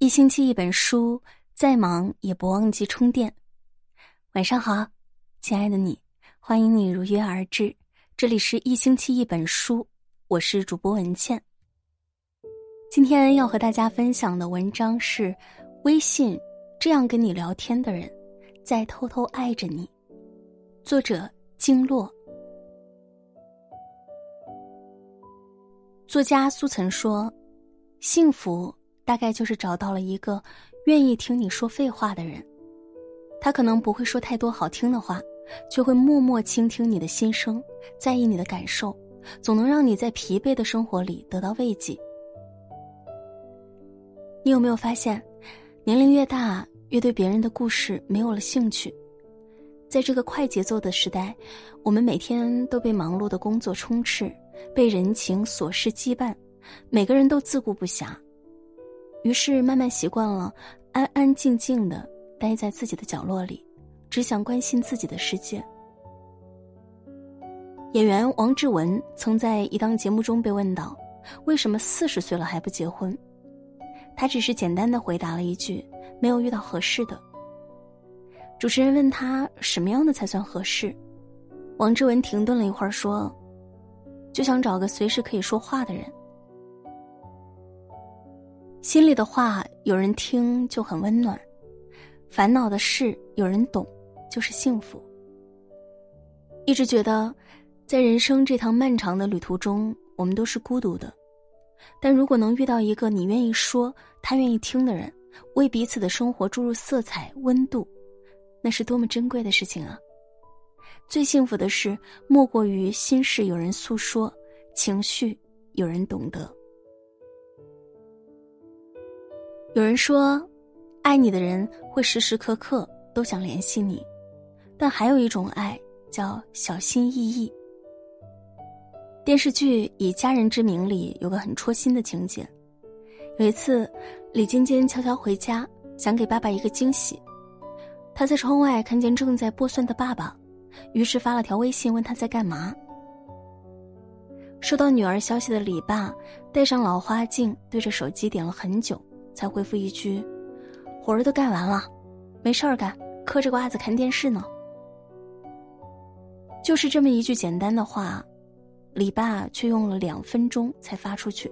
一星期一本书，再忙也不忘记充电。晚上好，亲爱的你，欢迎你如约而至。这里是一星期一本书，我是主播文倩。今天要和大家分享的文章是：微信这样跟你聊天的人，在偷偷爱着你。作者：经络。作家苏岑说：“幸福。”大概就是找到了一个愿意听你说废话的人，他可能不会说太多好听的话，却会默默倾听你的心声，在意你的感受，总能让你在疲惫的生活里得到慰藉。你有没有发现，年龄越大，越对别人的故事没有了兴趣？在这个快节奏的时代，我们每天都被忙碌的工作充斥，被人情琐事羁绊，每个人都自顾不暇。于是慢慢习惯了安安静静的待在自己的角落里，只想关心自己的世界。演员王志文曾在一档节目中被问到：“为什么四十岁了还不结婚？”他只是简单的回答了一句：“没有遇到合适的。”主持人问他什么样的才算合适，王志文停顿了一会儿说：“就想找个随时可以说话的人。”心里的话有人听就很温暖，烦恼的事有人懂就是幸福。一直觉得，在人生这趟漫长的旅途中，我们都是孤独的，但如果能遇到一个你愿意说、他愿意听的人，为彼此的生活注入色彩、温度，那是多么珍贵的事情啊！最幸福的事，莫过于心事有人诉说，情绪有人懂得。有人说，爱你的人会时时刻刻都想联系你，但还有一种爱叫小心翼翼。电视剧《以家人之名》里有个很戳心的情节，有一次，李尖尖悄悄回家，想给爸爸一个惊喜。他在窗外看见正在剥蒜的爸爸，于是发了条微信问他在干嘛。收到女儿消息的李爸戴上老花镜，对着手机点了很久。才回复一句：“活儿都干完了，没事儿干，嗑着瓜子看电视呢。”就是这么一句简单的话，李爸却用了两分钟才发出去。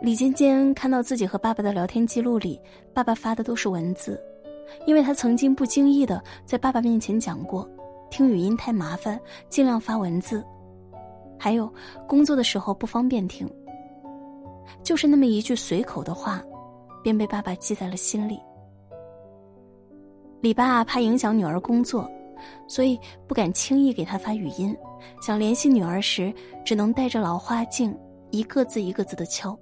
李尖尖看到自己和爸爸的聊天记录里，爸爸发的都是文字，因为他曾经不经意的在爸爸面前讲过，听语音太麻烦，尽量发文字。还有工作的时候不方便听。就是那么一句随口的话。便被爸爸记在了心里。李爸怕影响女儿工作，所以不敢轻易给她发语音。想联系女儿时，只能带着老花镜，一个字一个字的敲。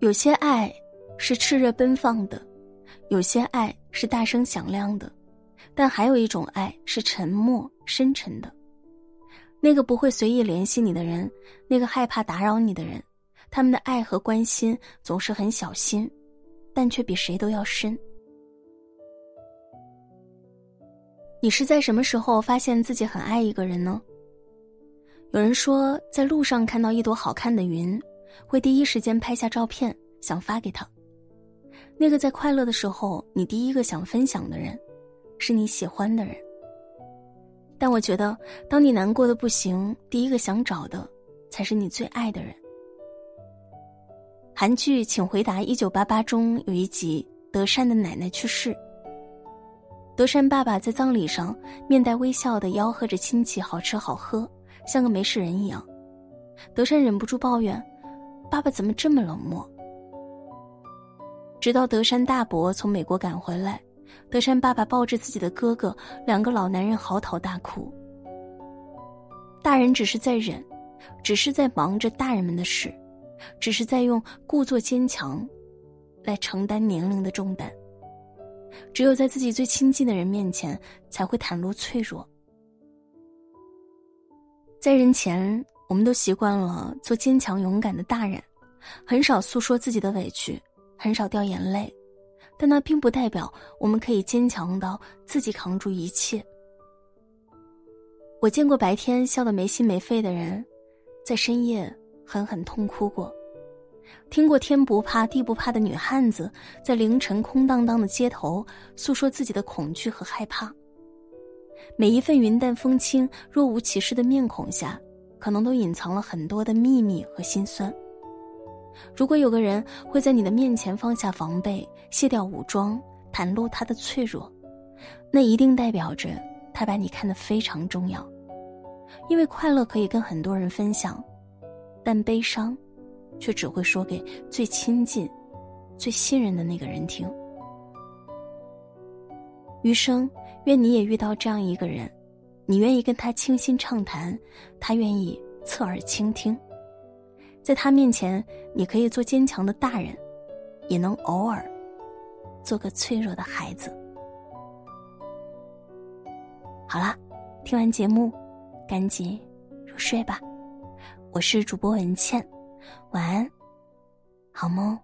有些爱是炽热奔放的，有些爱是大声响亮的，但还有一种爱是沉默深沉的。那个不会随意联系你的人，那个害怕打扰你的人。他们的爱和关心总是很小心，但却比谁都要深。你是在什么时候发现自己很爱一个人呢？有人说，在路上看到一朵好看的云，会第一时间拍下照片，想发给他。那个在快乐的时候，你第一个想分享的人，是你喜欢的人。但我觉得，当你难过的不行，第一个想找的，才是你最爱的人。韩剧《请回答一九八八》中有一集，德善的奶奶去世。德善爸爸在葬礼上面带微笑的吆喝着亲戚好吃好喝，像个没事人一样。德善忍不住抱怨：“爸爸怎么这么冷漠？”直到德善大伯从美国赶回来，德善爸爸抱着自己的哥哥，两个老男人嚎啕大哭。大人只是在忍，只是在忙着大人们的事。只是在用故作坚强，来承担年龄的重担。只有在自己最亲近的人面前，才会袒露脆弱。在人前，我们都习惯了做坚强勇敢的大人，很少诉说自己的委屈，很少掉眼泪。但那并不代表我们可以坚强到自己扛住一切。我见过白天笑得没心没肺的人，在深夜。狠狠痛哭过，听过天不怕地不怕的女汉子，在凌晨空荡荡的街头诉说自己的恐惧和害怕。每一份云淡风轻、若无其事的面孔下，可能都隐藏了很多的秘密和心酸。如果有个人会在你的面前放下防备、卸掉武装、袒露他的脆弱，那一定代表着他把你看得非常重要。因为快乐可以跟很多人分享，但悲伤。却只会说给最亲近、最信任的那个人听。余生，愿你也遇到这样一个人，你愿意跟他倾心畅谈，他愿意侧耳倾听，在他面前，你可以做坚强的大人，也能偶尔做个脆弱的孩子。好啦，听完节目，赶紧入睡吧。我是主播文倩。晚安，好梦。